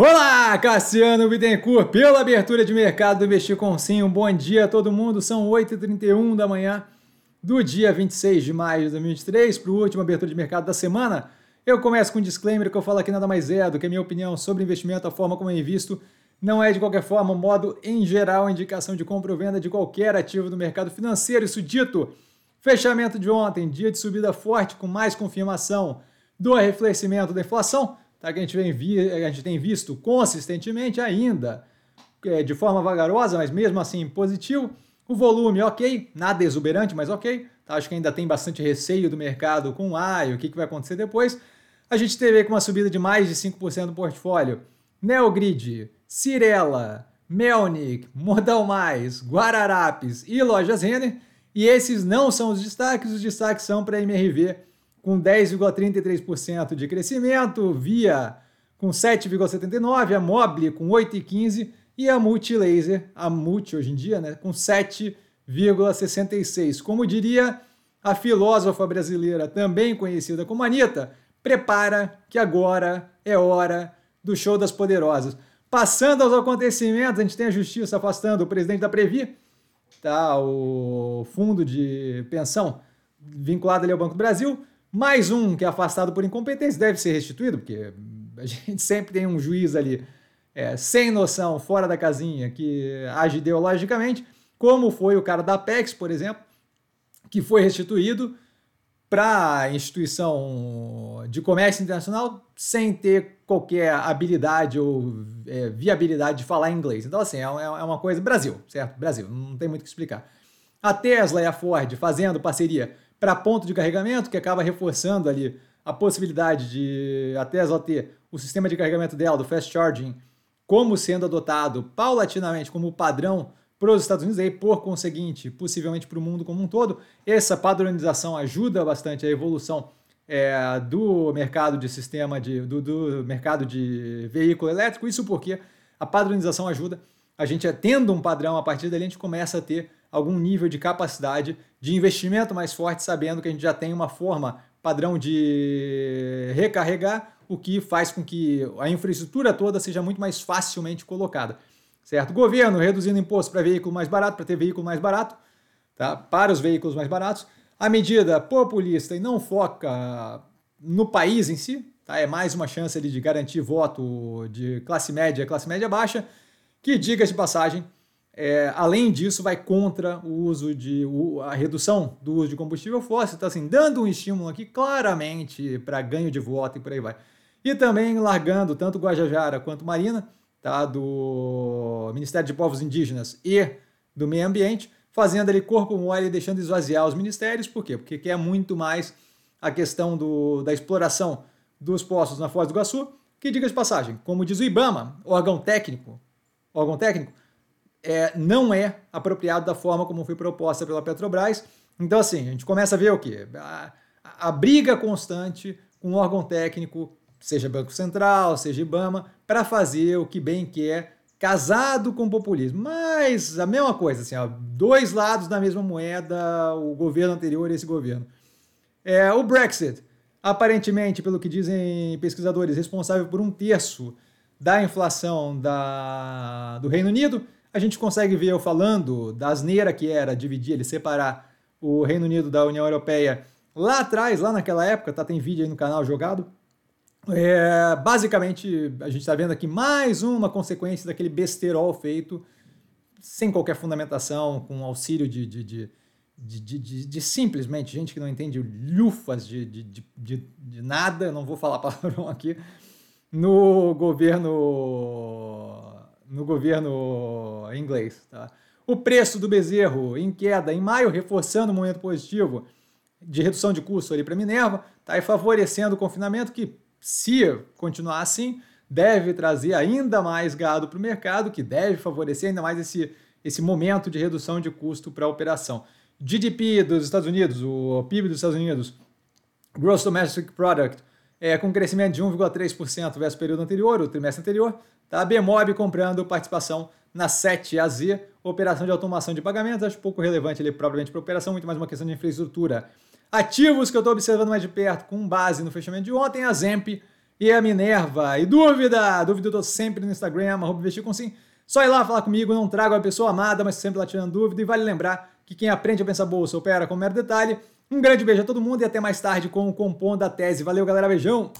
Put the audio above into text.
Olá, Cassiano Bittencourt, pela abertura de mercado do Investir com Sim. Um bom dia a todo mundo. São 8h31 da manhã do dia 26 de maio de 2023 para o último abertura de mercado da semana. Eu começo com um disclaimer que eu falo aqui nada mais é do que a minha opinião sobre investimento, a forma como eu invisto. Não é de qualquer forma, modo em geral, indicação de compra ou venda de qualquer ativo do mercado financeiro. Isso dito, fechamento de ontem, dia de subida forte com mais confirmação do arrefecimento da inflação tá, que a gente, vem a gente tem visto consistentemente ainda, é, de forma vagarosa, mas mesmo assim positivo. O volume, ok, nada exuberante, mas ok. Tá, acho que ainda tem bastante receio do mercado com AI, o que, que vai acontecer depois. A gente teve com uma subida de mais de 5% do portfólio. Neogrid, Cirela, Melnik, Modal Mais, Guararapes e Lojas Renner. E esses não são os destaques, os destaques são para a MRV com 10,33% de crescimento, Via com 7,79%, a Mobile com 8,15% e a Multilaser, a Multi hoje em dia, né, com 7,66%. Como diria a filósofa brasileira, também conhecida como Anitta, prepara que agora é hora do show das poderosas. Passando aos acontecimentos, a gente tem a justiça afastando o presidente da Previ, tá, o fundo de pensão vinculado ali ao Banco do Brasil, mais um que é afastado por incompetência deve ser restituído, porque a gente sempre tem um juiz ali é, sem noção, fora da casinha, que age ideologicamente, como foi o cara da Apex, por exemplo, que foi restituído para a instituição de comércio internacional sem ter qualquer habilidade ou é, viabilidade de falar inglês. Então, assim, é, é uma coisa. Brasil, certo? Brasil, não tem muito o que explicar. A Tesla e a Ford fazendo parceria para ponto de carregamento, que acaba reforçando ali a possibilidade de a Tesla ter o sistema de carregamento dela, do fast charging, como sendo adotado paulatinamente como padrão para os Estados Unidos e, por conseguinte, possivelmente para o mundo como um todo. Essa padronização ajuda bastante a evolução é, do mercado de sistema de, do, do mercado de veículo elétrico. Isso porque a padronização ajuda a gente, tendo um padrão, a partir dali a gente começa a ter algum nível de capacidade de investimento mais forte, sabendo que a gente já tem uma forma padrão de recarregar, o que faz com que a infraestrutura toda seja muito mais facilmente colocada. Certo? Governo reduzindo imposto para veículo mais barato, para ter veículo mais barato, tá? para os veículos mais baratos. A medida populista e não foca no país em si, tá? é mais uma chance ali de garantir voto de classe média, classe média baixa, que, diga de passagem, é, além disso, vai contra o uso de o, a redução do uso de combustível fóssil, está assim, dando um estímulo aqui claramente para ganho de voto e por aí vai. E também largando tanto Guajajara quanto Marina, tá, do Ministério de Povos Indígenas e do Meio Ambiente, fazendo ali corpo mole e deixando esvaziar os ministérios. Por quê? Porque quer muito mais a questão do, da exploração dos postos na Foz do Iguaçu, que, diga de passagem, como diz o IBAMA, órgão técnico, órgão técnico, é, não é apropriado da forma como foi proposta pela Petrobras. Então, assim, a gente começa a ver o quê? A, a, briga constante com o órgão técnico, seja Banco Central, seja IBAMA, para fazer o que bem quer, casado com populismo. Mas a mesma coisa, assim, ó, dois lados da mesma moeda, o governo anterior e esse governo. É, o Brexit, aparentemente, pelo que dizem pesquisadores, responsável por um terço da inflação da, do Reino Unido, a gente consegue ver eu falando da asneira que era dividir, ele separar o Reino Unido da União Europeia lá atrás, lá naquela época, tá? Tem vídeo aí no canal jogado. É, basicamente, a gente está vendo aqui mais uma consequência daquele besterol feito sem qualquer fundamentação, com auxílio de, de, de, de, de simplesmente gente que não entende lufas de, de, nada, eu não vou falar palavrão aqui, no governo no governo inglês. Tá? O preço do bezerro em queda em maio, reforçando o momento positivo de redução de custo ali para Minerva, tá? e favorecendo o confinamento que, se continuar assim, deve trazer ainda mais gado para o mercado, que deve favorecer ainda mais esse, esse momento de redução de custo para a operação. GDP dos Estados Unidos, o PIB dos Estados Unidos, Gross Domestic Product, é, com crescimento de 1,3% versus o período anterior, o trimestre anterior. Tá? A Bemob comprando participação na 7AZ, operação de automação de pagamentos, acho pouco relevante ali propriamente para operação, muito mais uma questão de infraestrutura. Ativos que eu estou observando mais de perto, com base no fechamento de ontem, a Zemp e a Minerva. E dúvida? Dúvida eu estou sempre no Instagram, investir com sim. Só ir lá falar comigo, não trago a pessoa amada, mas sempre lá tirando dúvida. E vale lembrar que quem aprende a pensar bolsa opera com mero detalhe. Um grande beijo a todo mundo e até mais tarde com o Compondo a Tese. Valeu, galera. Beijão!